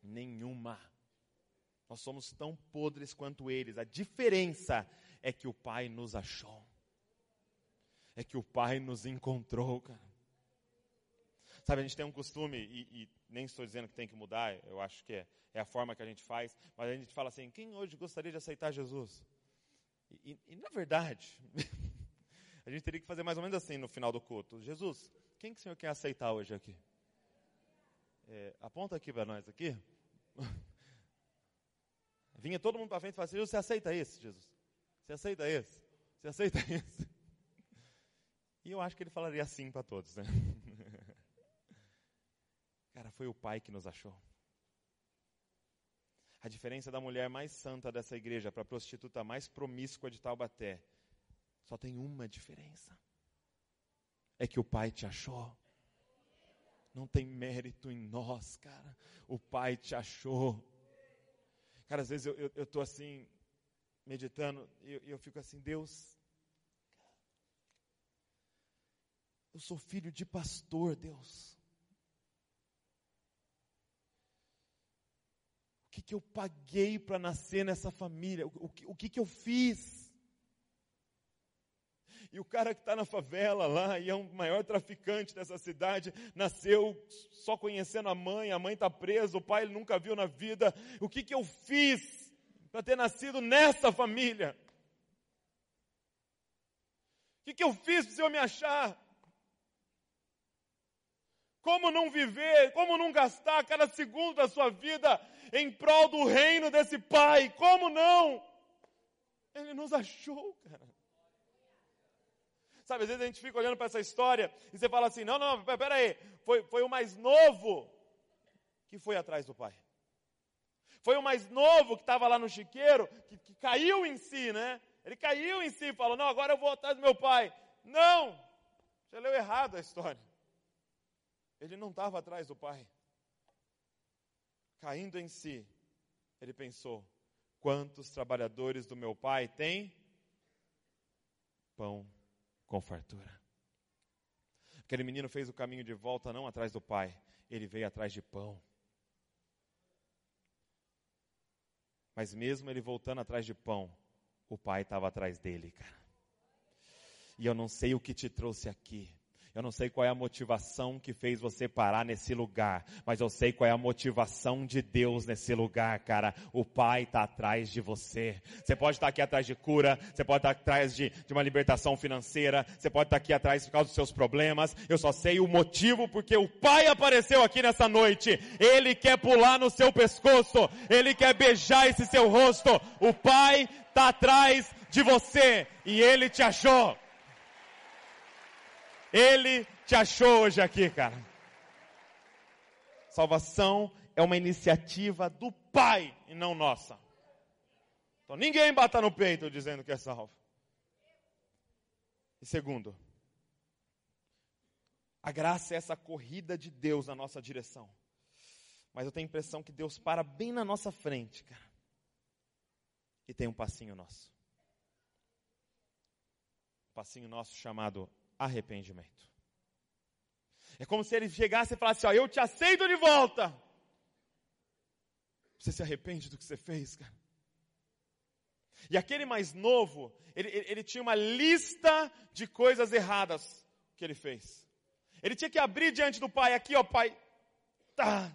Nenhuma. Nós somos tão podres quanto eles. A diferença é que o Pai nos achou. É que o Pai nos encontrou, cara. Sabe, a gente tem um costume, e, e, nem estou dizendo que tem que mudar, eu acho que é, é, a forma que a gente faz, mas a gente fala assim: quem hoje gostaria de aceitar Jesus? E, e, e na verdade, [LAUGHS] a gente teria que fazer mais ou menos assim no final do culto: Jesus, quem que o senhor quer aceitar hoje aqui? É, aponta aqui para nós aqui. [LAUGHS] Vinha todo mundo para frente e falava assim: você aceita esse, Jesus? Você aceita esse? Você aceita [LAUGHS] esse? E eu acho que ele falaria assim para todos, né? Cara, foi o Pai que nos achou. A diferença da mulher mais santa dessa igreja para a prostituta mais promíscua de Taubaté só tem uma diferença: é que o Pai te achou. Não tem mérito em nós, cara. O Pai te achou. Cara, às vezes eu estou assim, meditando, e eu, eu fico assim, Deus, eu sou filho de pastor, Deus. Que, que eu paguei para nascer nessa família? O, o, o que, que eu fiz? E o cara que está na favela lá e é um maior traficante dessa cidade, nasceu só conhecendo a mãe, a mãe está presa, o pai ele nunca viu na vida. O que, que eu fiz para ter nascido nessa família? O que, que eu fiz para o Senhor me achar? Como não viver, como não gastar cada segundo da sua vida em prol do reino desse Pai? Como não? Ele nos achou, cara. Sabe, às vezes a gente fica olhando para essa história e você fala assim: não, não, pera aí, foi, foi o mais novo que foi atrás do Pai. Foi o mais novo que estava lá no chiqueiro, que, que caiu em si, né? Ele caiu em si e falou: não, agora eu vou atrás do meu pai. Não! Você leu errado a história. Ele não estava atrás do pai. Caindo em si, ele pensou: quantos trabalhadores do meu pai têm pão com fartura? Aquele menino fez o caminho de volta não atrás do pai, ele veio atrás de pão. Mas mesmo ele voltando atrás de pão, o pai estava atrás dele, cara. E eu não sei o que te trouxe aqui. Eu não sei qual é a motivação que fez você parar nesse lugar, mas eu sei qual é a motivação de Deus nesse lugar, cara. O Pai está atrás de você. Você pode estar aqui atrás de cura, você pode estar atrás de, de uma libertação financeira, você pode estar aqui atrás por causa dos seus problemas. Eu só sei o motivo porque o Pai apareceu aqui nessa noite. Ele quer pular no seu pescoço, ele quer beijar esse seu rosto. O Pai está atrás de você e ele te achou. Ele te achou hoje aqui, cara. Salvação é uma iniciativa do Pai e não nossa. Então ninguém bata no peito dizendo que é salvo. E segundo, a graça é essa corrida de Deus na nossa direção. Mas eu tenho a impressão que Deus para bem na nossa frente, cara. E tem um passinho nosso. Um passinho nosso chamado arrependimento. É como se ele chegasse e falasse: Ó, eu te aceito de volta. Você se arrepende do que você fez, cara? E aquele mais novo, ele, ele, ele, tinha uma lista de coisas erradas que ele fez. Ele tinha que abrir diante do pai, aqui ó pai, tá,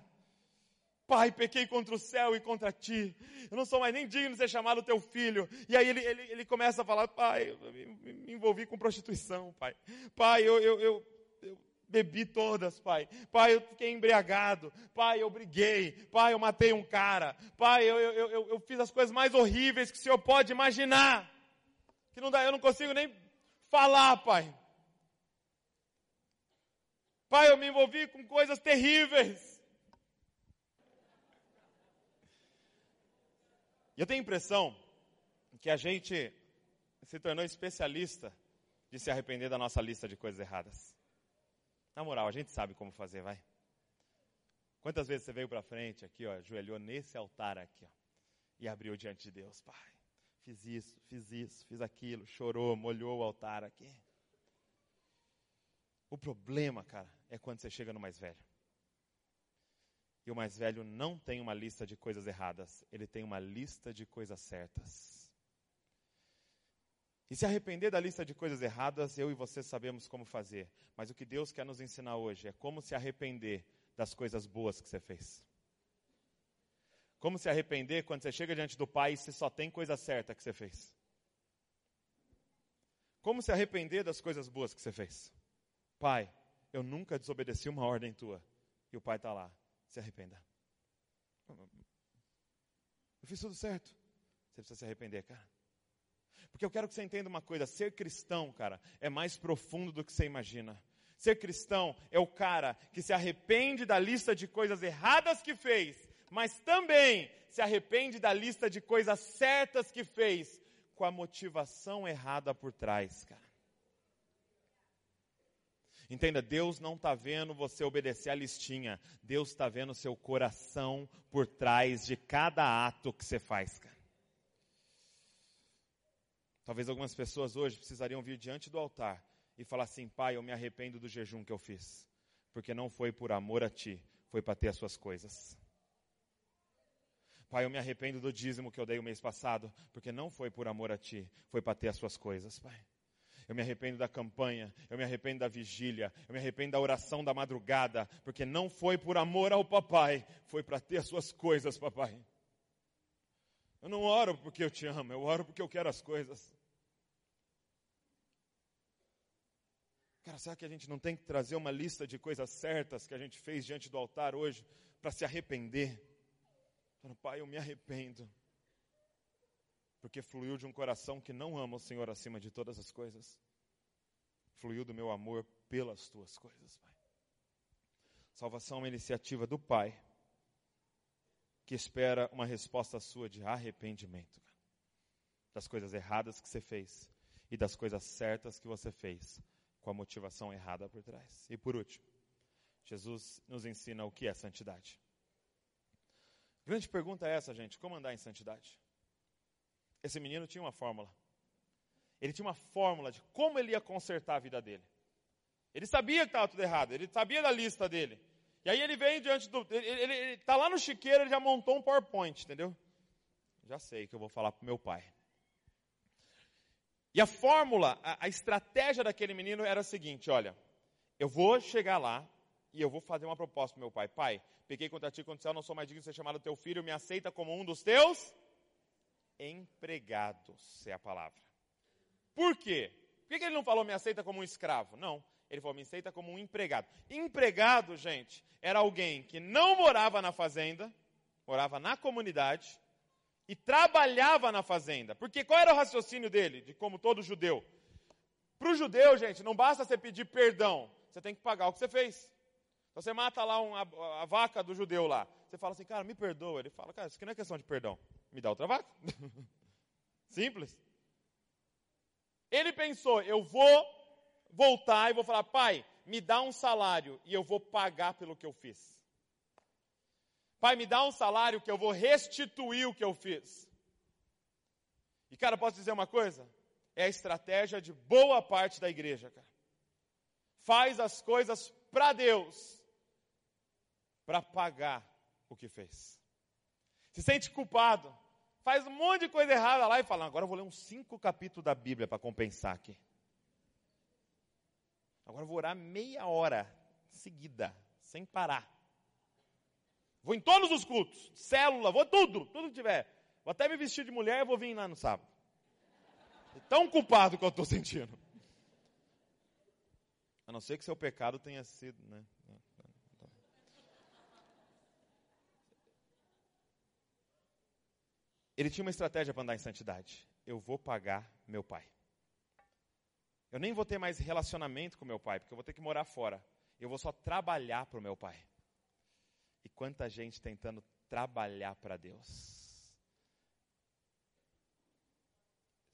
pai, pequei contra o céu e contra ti, eu não sou mais nem digno de ser chamado teu filho. E aí ele, ele, ele começa a falar, pai, eu me, me envolvi com prostituição, pai. Pai, eu, eu, eu, eu bebi todas, pai. Pai, eu fiquei embriagado. Pai, eu briguei. Pai, eu matei um cara. Pai, eu, eu, eu, eu, fiz as coisas mais horríveis que o senhor pode imaginar. Que não dá, eu não consigo nem falar, pai. Pai, eu me envolvi com coisas terríveis. Eu tenho a impressão que a gente se tornou especialista de se arrepender da nossa lista de coisas erradas. Na moral, a gente sabe como fazer, vai. Quantas vezes você veio para frente aqui, ó, ajoelhou nesse altar aqui, ó, e abriu diante de Deus. Pai, fiz isso, fiz isso, fiz aquilo, chorou, molhou o altar aqui. O problema, cara, é quando você chega no mais velho. E o mais velho não tem uma lista de coisas erradas, ele tem uma lista de coisas certas. E se arrepender da lista de coisas erradas, eu e você sabemos como fazer. Mas o que Deus quer nos ensinar hoje é como se arrepender das coisas boas que você fez. Como se arrepender quando você chega diante do Pai e você só tem coisa certa que você fez. Como se arrepender das coisas boas que você fez. Pai, eu nunca desobedeci uma ordem tua. E o Pai está lá. Se arrependa. Eu fiz tudo certo. Você precisa se arrepender, cara. Porque eu quero que você entenda uma coisa: ser cristão, cara, é mais profundo do que você imagina. Ser cristão é o cara que se arrepende da lista de coisas erradas que fez, mas também se arrepende da lista de coisas certas que fez, com a motivação errada por trás, cara. Entenda, Deus não está vendo você obedecer a listinha. Deus está vendo o seu coração por trás de cada ato que você faz, cara. Talvez algumas pessoas hoje precisariam vir diante do altar e falar assim: Pai, eu me arrependo do jejum que eu fiz, porque não foi por amor a Ti, foi para ter as Suas coisas. Pai, eu me arrependo do dízimo que eu dei o mês passado, porque não foi por amor a Ti, foi para ter as Suas coisas, Pai. Eu me arrependo da campanha, eu me arrependo da vigília, eu me arrependo da oração da madrugada, porque não foi por amor ao papai, foi para ter as suas coisas, papai. Eu não oro porque eu te amo, eu oro porque eu quero as coisas. Cara, será que a gente não tem que trazer uma lista de coisas certas que a gente fez diante do altar hoje para se arrepender? Pai, eu me arrependo. Porque fluiu de um coração que não ama o Senhor acima de todas as coisas. Fluiu do meu amor pelas tuas coisas, Pai. Salvação é uma iniciativa do Pai que espera uma resposta sua de arrependimento das coisas erradas que você fez e das coisas certas que você fez com a motivação errada por trás. E por último, Jesus nos ensina o que é santidade. Grande pergunta é essa, gente: como andar em santidade? Esse menino tinha uma fórmula. Ele tinha uma fórmula de como ele ia consertar a vida dele. Ele sabia que estava tudo errado, ele sabia da lista dele. E aí ele vem diante do. Ele está lá no chiqueiro, ele já montou um PowerPoint, entendeu? Já sei que eu vou falar para meu pai. E a fórmula, a, a estratégia daquele menino era a seguinte: olha, eu vou chegar lá e eu vou fazer uma proposta para meu pai. Pai, peguei contra ti, contra céu, não sou mais digno de ser chamado teu filho, me aceita como um dos teus empregados, é a palavra. Por quê? Por que ele não falou me aceita como um escravo? Não. Ele falou me aceita como um empregado. Empregado, gente, era alguém que não morava na fazenda, morava na comunidade, e trabalhava na fazenda. Porque qual era o raciocínio dele, de como todo judeu? Para o judeu, gente, não basta você pedir perdão, você tem que pagar o que você fez. Então você mata lá uma, a vaca do judeu lá. Você fala assim, cara, me perdoa. Ele fala, cara, isso aqui não é questão de perdão. Me dá outra vaca. [LAUGHS] Simples. Ele pensou, eu vou voltar e vou falar, pai, me dá um salário e eu vou pagar pelo que eu fiz. Pai, me dá um salário que eu vou restituir o que eu fiz. E, cara, posso dizer uma coisa? É a estratégia de boa parte da igreja, cara. Faz as coisas para Deus, para pagar o que fez. Se sente culpado, faz um monte de coisa errada lá e fala: agora eu vou ler uns cinco capítulos da Bíblia para compensar aqui. Agora eu vou orar meia hora seguida, sem parar. Vou em todos os cultos, célula, vou tudo, tudo que tiver. Vou até me vestir de mulher e vou vir lá no sábado. É tão culpado que eu estou [LAUGHS] sentindo. A não ser que seu pecado tenha sido, né? Ele tinha uma estratégia para andar em santidade. Eu vou pagar meu pai. Eu nem vou ter mais relacionamento com meu pai, porque eu vou ter que morar fora. Eu vou só trabalhar para o meu pai. E quanta gente tentando trabalhar para Deus.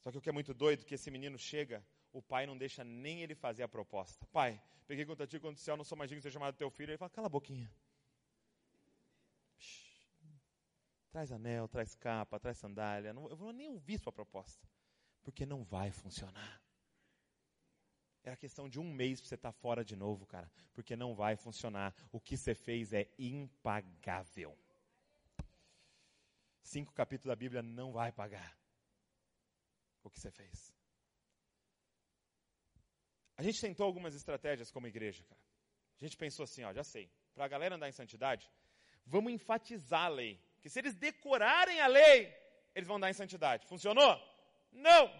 Só que o que é muito doido é que esse menino chega, o pai não deixa nem ele fazer a proposta. Pai, peguei contra ti quando o céu, não sou mais digno de ser chamado teu filho. Ele fala, cala a boquinha. Traz anel, traz capa, traz sandália. Não, eu vou nem ouvir sua proposta, porque não vai funcionar. Era questão de um mês para você estar tá fora de novo, cara, porque não vai funcionar. O que você fez é impagável. Cinco capítulos da Bíblia não vai pagar o que você fez. A gente tentou algumas estratégias como igreja, cara. A gente pensou assim, ó, já sei. Para a galera andar em santidade, vamos enfatizar a lei. Que se eles decorarem a lei, eles vão andar em santidade. Funcionou? Não!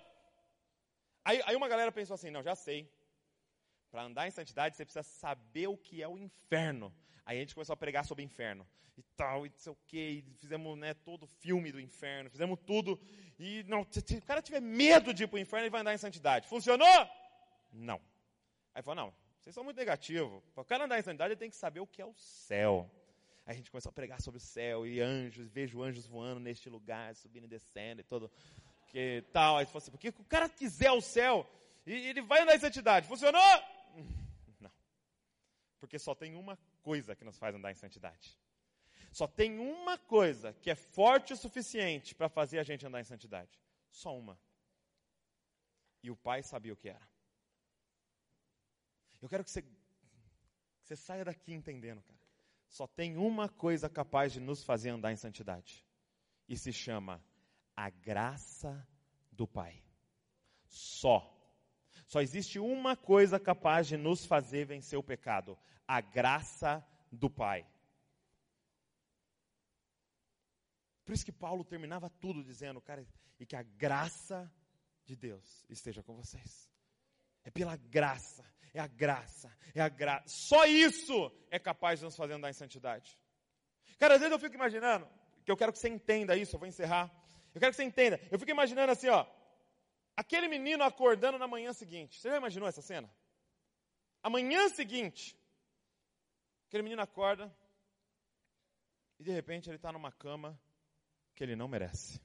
Aí, aí uma galera pensou assim, não, já sei. Para andar em santidade, você precisa saber o que é o inferno. Aí a gente começou a pregar sobre o inferno. E tal, e não sei o quê. E fizemos né, todo o filme do inferno. Fizemos tudo. E não, se o cara tiver medo de ir para o inferno, ele vai andar em santidade. Funcionou? Não. Aí falou, não, vocês são muito negativos. Para o cara andar em santidade, ele tem que saber o que é o céu. A gente começou a pregar sobre o céu e anjos, vejo anjos voando neste lugar, subindo e descendo e todo. Que tal. Aí falou assim, porque o cara quiser o céu, e ele vai andar em santidade. Funcionou? [LAUGHS] Não. Porque só tem uma coisa que nos faz andar em santidade. Só tem uma coisa que é forte o suficiente para fazer a gente andar em santidade. Só uma. E o pai sabia o que era. Eu quero que você, que você saia daqui entendendo, cara. Só tem uma coisa capaz de nos fazer andar em santidade. E se chama a graça do Pai. Só. Só existe uma coisa capaz de nos fazer vencer o pecado: a graça do Pai. Por isso que Paulo terminava tudo dizendo, cara, e que a graça de Deus esteja com vocês. É pela graça, é a graça, é a graça. Só isso é capaz de nos fazer andar em santidade. Cara, às vezes eu fico imaginando, que eu quero que você entenda isso, eu vou encerrar. Eu quero que você entenda. Eu fico imaginando assim, ó. Aquele menino acordando na manhã seguinte. Você já imaginou essa cena? Amanhã seguinte, aquele menino acorda e de repente ele está numa cama que ele não merece.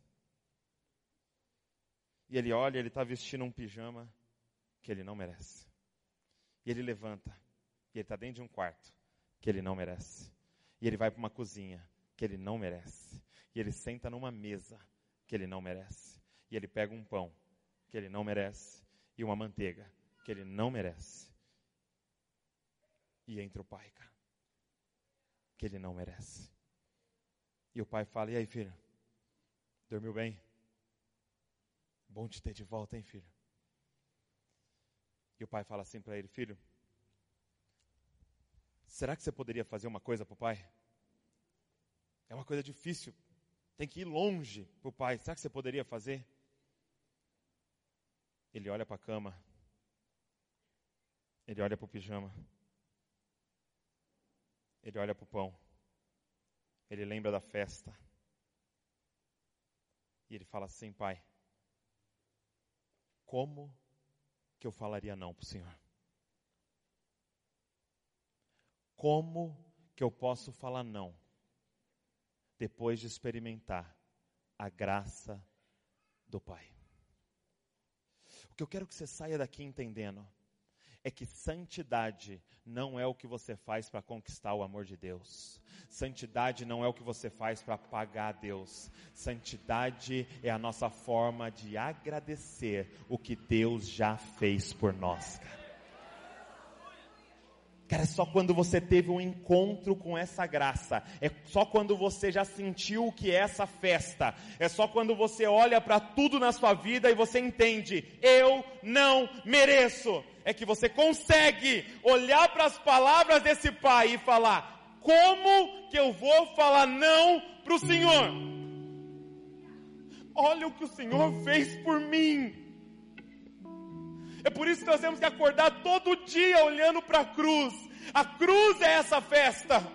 E ele olha, ele está vestindo um pijama que ele não merece. E ele levanta. E ele está dentro de um quarto que ele não merece. E ele vai para uma cozinha que ele não merece. E ele senta numa mesa que ele não merece. E ele pega um pão que ele não merece. E uma manteiga que ele não merece. E entra o pai, cara. Que ele não merece. E o pai fala: E aí, filho? Dormiu bem? Bom te ter de volta, hein, filho? E o pai fala assim para ele: Filho, será que você poderia fazer uma coisa para o pai? É uma coisa difícil, tem que ir longe para o pai. Será que você poderia fazer? Ele olha para a cama, ele olha para o pijama, ele olha para o pão, ele lembra da festa. E ele fala assim: Pai, como que eu falaria não para o Senhor? Como que eu posso falar não depois de experimentar a graça do Pai? O que eu quero que você saia daqui entendendo é que santidade não é o que você faz para conquistar o amor de Deus. Santidade não é o que você faz para pagar a Deus. Santidade é a nossa forma de agradecer o que Deus já fez por nós, cara. Cara, é só quando você teve um encontro com essa graça, é só quando você já sentiu o que é essa festa, é só quando você olha para tudo na sua vida e você entende, eu não mereço, é que você consegue olhar para as palavras desse pai e falar, como que eu vou falar não para o Senhor? Olha o que o Senhor fez por mim. É por isso que nós temos que acordar todo dia olhando para a cruz. A cruz é essa festa.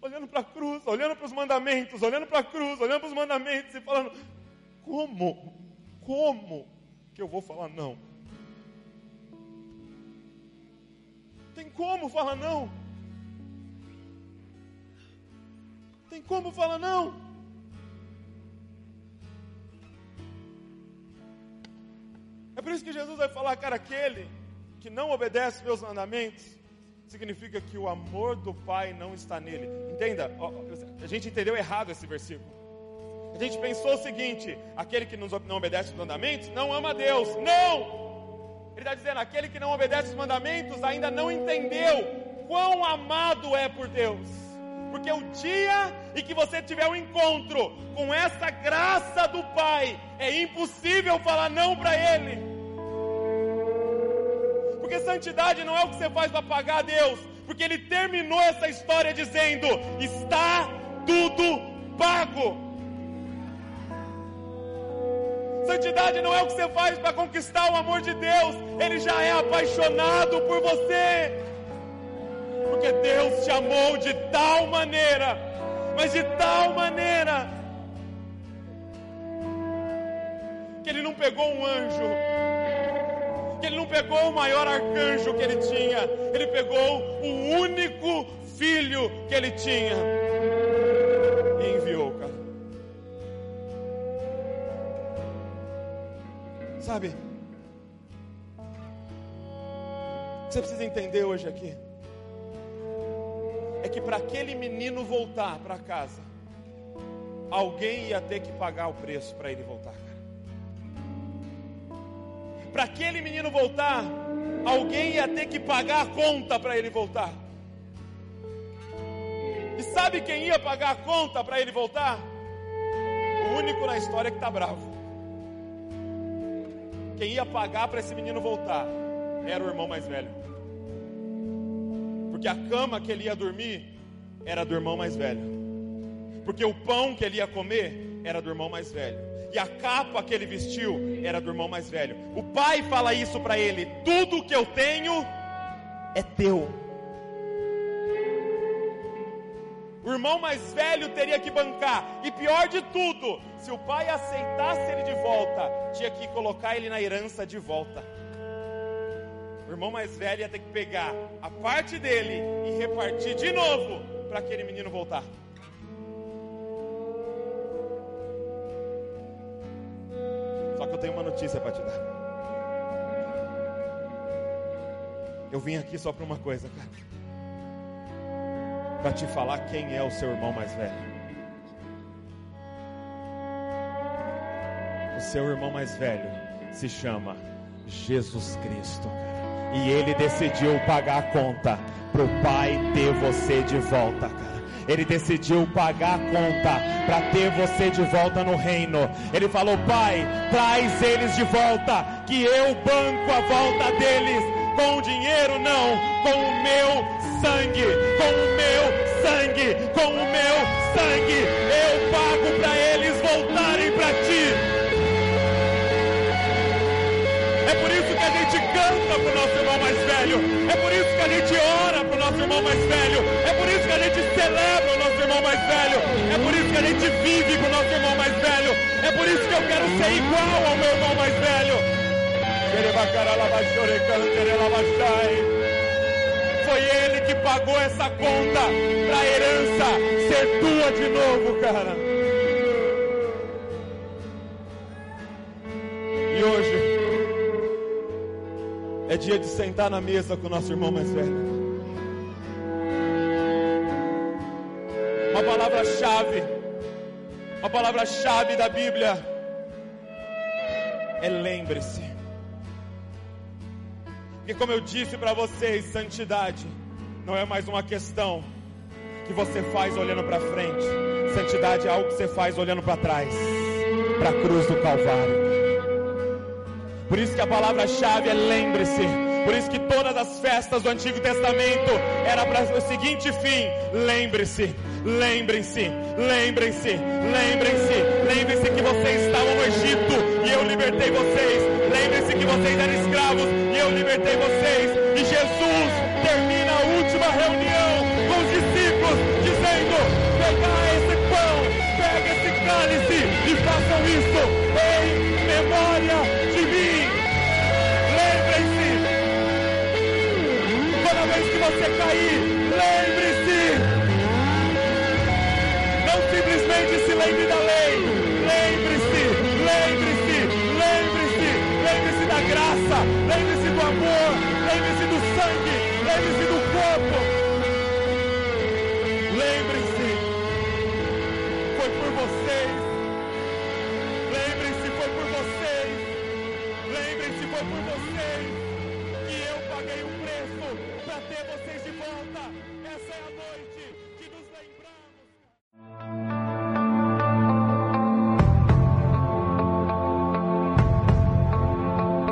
Olhando para a cruz, olhando para os mandamentos, olhando para a cruz, olhando para os mandamentos e falando: como? Como que eu vou falar não? Tem como falar não? Tem como falar não? É por isso que Jesus vai falar, cara, aquele que não obedece meus mandamentos significa que o amor do Pai não está nele. Entenda, a gente entendeu errado esse versículo. A gente pensou o seguinte: aquele que não obedece os mandamentos não ama Deus. Não! Ele está dizendo: aquele que não obedece os mandamentos ainda não entendeu quão amado é por Deus. Porque o dia em que você tiver um encontro com essa graça do Pai, é impossível falar não para Ele. Porque santidade não é o que você faz para pagar a Deus, porque Ele terminou essa história dizendo: está tudo pago. Santidade não é o que você faz para conquistar o amor de Deus, Ele já é apaixonado por você. Porque Deus te amou de tal maneira, mas de tal maneira, que Ele não pegou um anjo, que Ele não pegou o maior arcanjo que Ele tinha, Ele pegou o único filho que Ele tinha e enviou, cara. Sabe? Você precisa entender hoje aqui que para aquele menino voltar para casa, alguém ia ter que pagar o preço para ele voltar. Para aquele menino voltar, alguém ia ter que pagar a conta para ele voltar. E sabe quem ia pagar a conta para ele voltar? O único na história que está bravo quem ia pagar para esse menino voltar era o irmão mais velho. Porque a cama que ele ia dormir era do irmão mais velho. Porque o pão que ele ia comer era do irmão mais velho. E a capa que ele vestiu era do irmão mais velho. O pai fala isso para ele: tudo que eu tenho é teu. O irmão mais velho teria que bancar. E pior de tudo, se o pai aceitasse ele de volta, tinha que colocar ele na herança de volta. O irmão mais velho ia ter que pegar a parte dele e repartir de novo para aquele menino voltar. Só que eu tenho uma notícia para te dar. Eu vim aqui só para uma coisa, cara para te falar quem é o seu irmão mais velho. O seu irmão mais velho se chama Jesus Cristo. E ele decidiu pagar a conta para o Pai ter você de volta, cara. Ele decidiu pagar a conta para ter você de volta no reino. Ele falou: Pai, traz eles de volta, que eu banco a volta deles. Com dinheiro, não, com o meu sangue, com o meu sangue, com o meu sangue, eu pago para eles voltarem para ti. É por isso que a gente canta para o nosso irmão mais velho, é por isso que a gente ora para o nosso irmão mais velho, é por isso que a gente celebra o nosso irmão mais velho, é por isso que a gente vive com o nosso irmão mais velho, é por isso que eu quero ser igual ao meu irmão mais velho. Foi ele que pagou essa conta para a herança ser tua de novo, cara. E hoje é dia de sentar na mesa com o nosso irmão mais velho. Uma palavra-chave, uma palavra-chave da Bíblia é lembre-se. Porque, como eu disse para vocês, santidade não é mais uma questão que você faz olhando para frente. Santidade é algo que você faz olhando para trás para a cruz do Calvário. Por isso que a palavra-chave é lembre-se. Por isso que todas as festas do Antigo Testamento era para o seguinte fim: lembre-se, lembrem-se, lembrem-se, lembrem-se, lembrem-se que vocês estavam no Egito e eu libertei vocês. Lembrem-se que vocês eram escravos eu libertei vocês. E Jesus termina a última reunião com os discípulos, dizendo: Pega esse pão, pega esse cálice e façam isso você cair, lembre-se. Não simplesmente se lembre da lei,